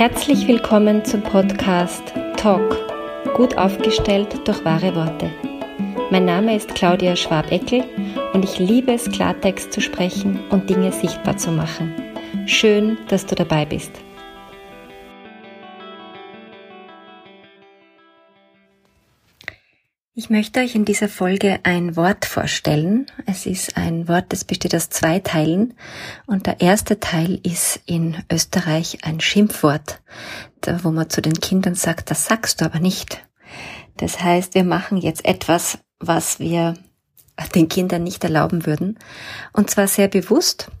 Herzlich willkommen zum Podcast Talk, gut aufgestellt durch wahre Worte. Mein Name ist Claudia Schwabeckel und ich liebe es, Klartext zu sprechen und Dinge sichtbar zu machen. Schön, dass du dabei bist. Ich möchte euch in dieser Folge ein Wort vorstellen. Es ist ein Wort, das besteht aus zwei Teilen. Und der erste Teil ist in Österreich ein Schimpfwort, wo man zu den Kindern sagt, das sagst du aber nicht. Das heißt, wir machen jetzt etwas, was wir den Kindern nicht erlauben würden. Und zwar sehr bewusst.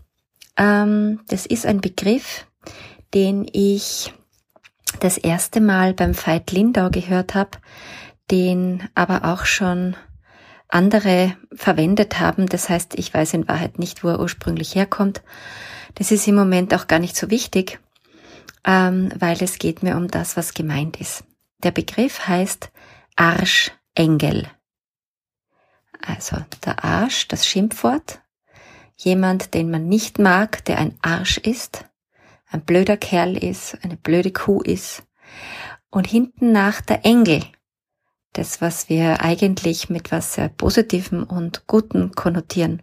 Ähm, das ist ein Begriff, den ich das erste Mal beim Veit Lindau gehört habe den aber auch schon andere verwendet haben. Das heißt, ich weiß in Wahrheit nicht, wo er ursprünglich herkommt. Das ist im Moment auch gar nicht so wichtig, ähm, weil es geht mir um das, was gemeint ist. Der Begriff heißt Arschengel. Also der Arsch, das Schimpfwort. Jemand, den man nicht mag, der ein Arsch ist, ein blöder Kerl ist, eine blöde Kuh ist. Und hinten nach der Engel, das, was wir eigentlich mit was sehr Positivem und Guten konnotieren.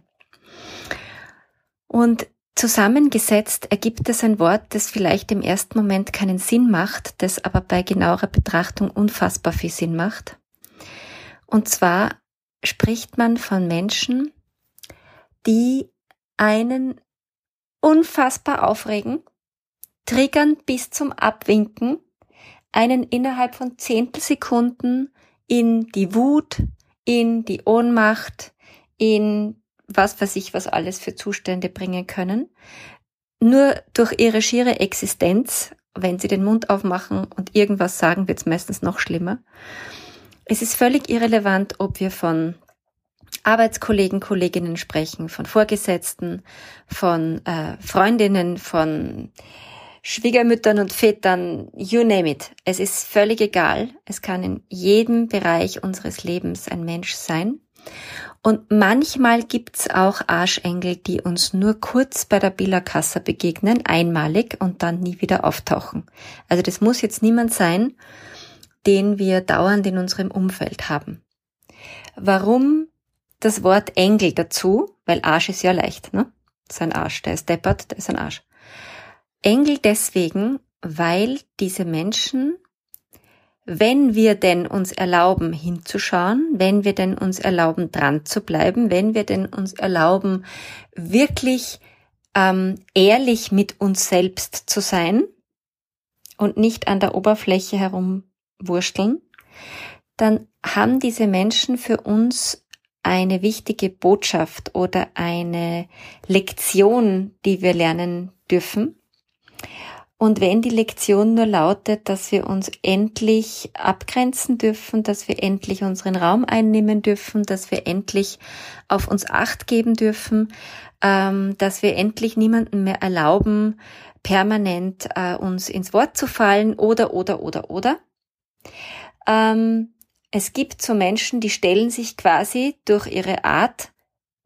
Und zusammengesetzt ergibt es ein Wort, das vielleicht im ersten Moment keinen Sinn macht, das aber bei genauerer Betrachtung unfassbar viel Sinn macht. Und zwar spricht man von Menschen, die einen unfassbar aufregen, triggern bis zum Abwinken, einen innerhalb von Zehntelsekunden in die Wut, in die Ohnmacht, in was weiß ich, was alles für Zustände bringen können. Nur durch ihre schiere Existenz, wenn sie den Mund aufmachen und irgendwas sagen, wird es meistens noch schlimmer. Es ist völlig irrelevant, ob wir von Arbeitskollegen, Kolleginnen sprechen, von Vorgesetzten, von äh, Freundinnen, von Schwiegermüttern und Vätern, you name it. Es ist völlig egal. Es kann in jedem Bereich unseres Lebens ein Mensch sein. Und manchmal gibt's auch Arschengel, die uns nur kurz bei der Billerkasse begegnen, einmalig und dann nie wieder auftauchen. Also das muss jetzt niemand sein, den wir dauernd in unserem Umfeld haben. Warum das Wort Engel dazu? Weil Arsch ist ja leicht, ne? Das ist ein Arsch, der ist deppert, der ist ein Arsch. Engel deswegen, weil diese Menschen, wenn wir denn uns erlauben hinzuschauen, wenn wir denn uns erlauben dran zu bleiben, wenn wir denn uns erlauben wirklich ähm, ehrlich mit uns selbst zu sein und nicht an der Oberfläche herumwursteln, dann haben diese Menschen für uns eine wichtige Botschaft oder eine Lektion, die wir lernen dürfen. Und wenn die Lektion nur lautet, dass wir uns endlich abgrenzen dürfen, dass wir endlich unseren Raum einnehmen dürfen, dass wir endlich auf uns acht geben dürfen, ähm, dass wir endlich niemanden mehr erlauben, permanent äh, uns ins Wort zu fallen oder, oder, oder, oder. Ähm, es gibt so Menschen, die stellen sich quasi durch ihre Art,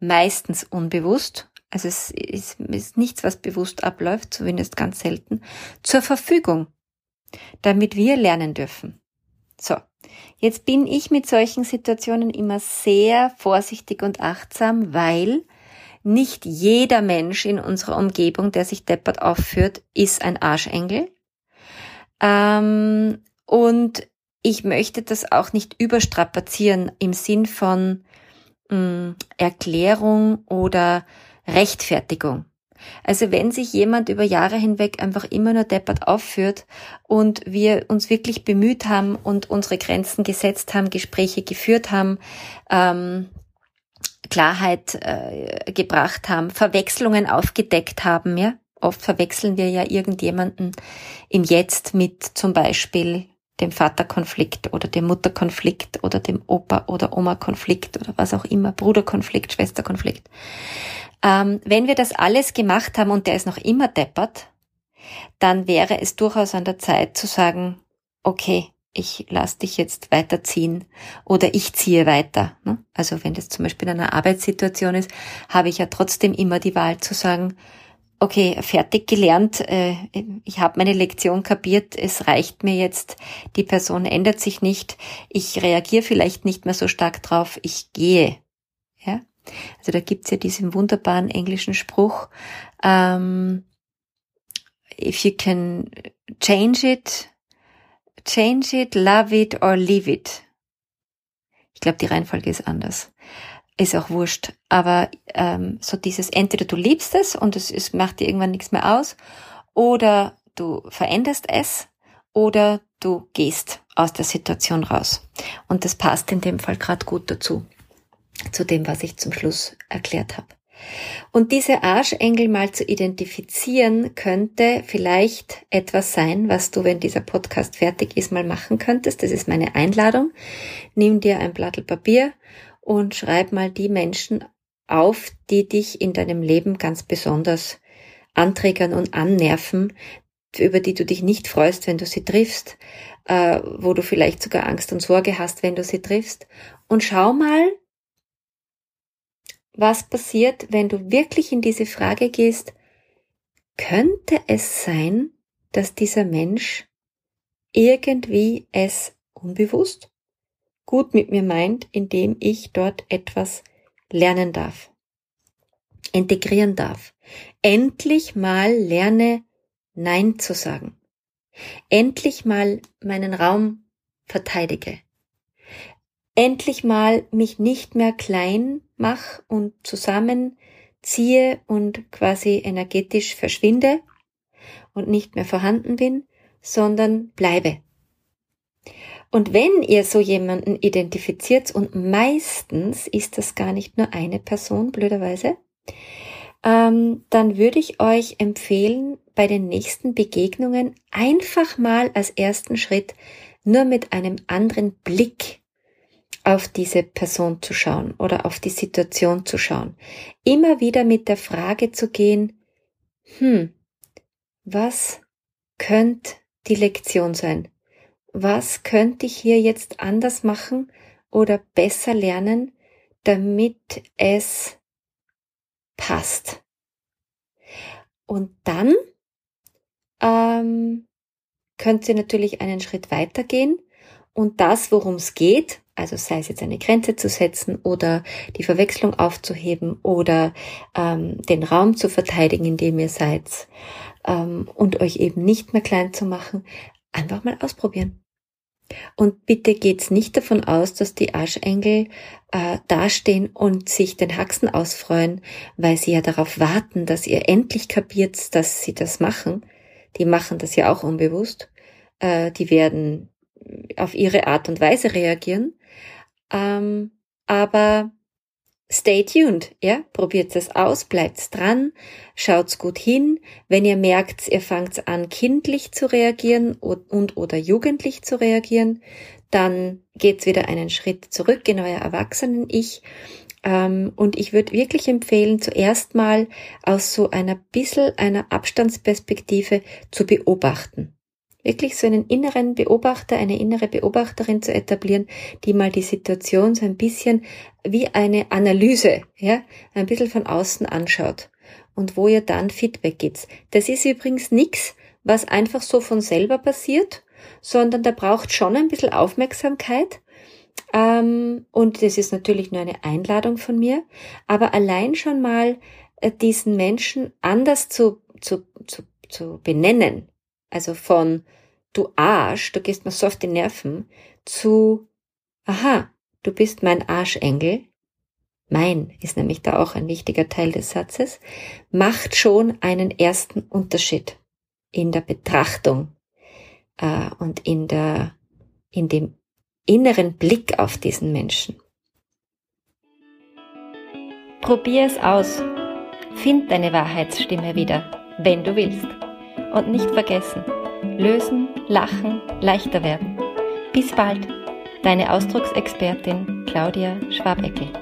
meistens unbewusst, also es ist, ist nichts, was bewusst abläuft, zumindest ganz selten, zur Verfügung, damit wir lernen dürfen. So, jetzt bin ich mit solchen Situationen immer sehr vorsichtig und achtsam, weil nicht jeder Mensch in unserer Umgebung, der sich deppert aufführt, ist ein Arschengel. Ähm, und ich möchte das auch nicht überstrapazieren im Sinn von mh, mm, Erklärung oder Rechtfertigung. Also wenn sich jemand über Jahre hinweg einfach immer nur deppert aufführt und wir uns wirklich bemüht haben und unsere Grenzen gesetzt haben, Gespräche geführt haben, ähm, Klarheit äh, gebracht haben, Verwechslungen aufgedeckt haben, ja. Oft verwechseln wir ja irgendjemanden im Jetzt mit zum Beispiel dem Vaterkonflikt oder dem Mutterkonflikt oder dem Opa- oder Oma-Konflikt oder was auch immer, Bruderkonflikt, Schwesterkonflikt. Ähm, wenn wir das alles gemacht haben und der ist noch immer deppert, dann wäre es durchaus an der Zeit zu sagen, okay, ich lass dich jetzt weiterziehen oder ich ziehe weiter. Ne? Also wenn das zum Beispiel in einer Arbeitssituation ist, habe ich ja trotzdem immer die Wahl zu sagen, okay, fertig gelernt, äh, ich habe meine Lektion kapiert, es reicht mir jetzt, die Person ändert sich nicht, ich reagiere vielleicht nicht mehr so stark drauf, ich gehe. Ja? Also da gibt's ja diesen wunderbaren englischen Spruch, ähm, if you can change it, change it, love it or leave it. Ich glaube, die Reihenfolge ist anders ist auch wurscht. Aber ähm, so dieses, entweder du liebst es und es, es macht dir irgendwann nichts mehr aus, oder du veränderst es, oder du gehst aus der Situation raus. Und das passt in dem Fall gerade gut dazu, zu dem, was ich zum Schluss erklärt habe. Und diese Arschengel mal zu identifizieren, könnte vielleicht etwas sein, was du, wenn dieser Podcast fertig ist, mal machen könntest. Das ist meine Einladung. Nimm dir ein Blatt Papier und schreib mal die Menschen auf, die dich in deinem Leben ganz besonders anträgern und annerven, über die du dich nicht freust, wenn du sie triffst, äh, wo du vielleicht sogar Angst und Sorge hast, wenn du sie triffst. Und schau mal, was passiert, wenn du wirklich in diese Frage gehst, könnte es sein, dass dieser Mensch irgendwie es unbewusst gut mit mir meint, indem ich dort etwas lernen darf, integrieren darf. Endlich mal lerne Nein zu sagen. Endlich mal meinen Raum verteidige. Endlich mal mich nicht mehr klein mach und zusammenziehe und quasi energetisch verschwinde und nicht mehr vorhanden bin, sondern bleibe. Und wenn ihr so jemanden identifiziert, und meistens ist das gar nicht nur eine Person, blöderweise, ähm, dann würde ich euch empfehlen, bei den nächsten Begegnungen einfach mal als ersten Schritt nur mit einem anderen Blick auf diese Person zu schauen oder auf die Situation zu schauen. Immer wieder mit der Frage zu gehen, hm, was könnte die Lektion sein? Was könnte ich hier jetzt anders machen oder besser lernen, damit es passt. Und dann ähm, könnt ihr natürlich einen Schritt weitergehen und das, worum es geht, also sei es jetzt eine Grenze zu setzen oder die Verwechslung aufzuheben oder ähm, den Raum zu verteidigen, in dem ihr seid ähm, und euch eben nicht mehr klein zu machen, einfach mal ausprobieren. Und bitte geht's nicht davon aus, dass die Arschengel äh, dastehen und sich den Haxen ausfreuen, weil sie ja darauf warten, dass ihr endlich kapiert, dass sie das machen. Die machen das ja auch unbewusst. Äh, die werden auf ihre Art und Weise reagieren. Ähm, aber stay tuned, ja, probiert es aus, bleibt dran, schaut's gut hin. Wenn ihr merkt, ihr fangt an, kindlich zu reagieren und, und oder jugendlich zu reagieren, dann geht's wieder einen Schritt zurück in euer Erwachsenen-Ich. Ähm, und ich würde wirklich empfehlen, zuerst mal aus so einer bissel einer Abstandsperspektive zu beobachten wirklich so einen inneren Beobachter, eine innere Beobachterin zu etablieren, die mal die Situation so ein bisschen wie eine Analyse, ja, ein bisschen von außen anschaut und wo ihr dann Feedback gibt. Das ist übrigens nichts, was einfach so von selber passiert, sondern da braucht schon ein bisschen Aufmerksamkeit. Ähm, und das ist natürlich nur eine Einladung von mir, aber allein schon mal äh, diesen Menschen anders zu, zu, zu, zu benennen, also von du Arsch, du gehst mir so auf die Nerven, zu aha, du bist mein Arschengel, mein ist nämlich da auch ein wichtiger Teil des Satzes, macht schon einen ersten Unterschied in der Betrachtung äh, und in der in dem inneren Blick auf diesen Menschen. Probier es aus. Find deine Wahrheitsstimme wieder, wenn du willst. Und nicht vergessen, lösen, lachen, leichter werden. Bis bald, deine Ausdrucksexpertin Claudia Schwabeckel.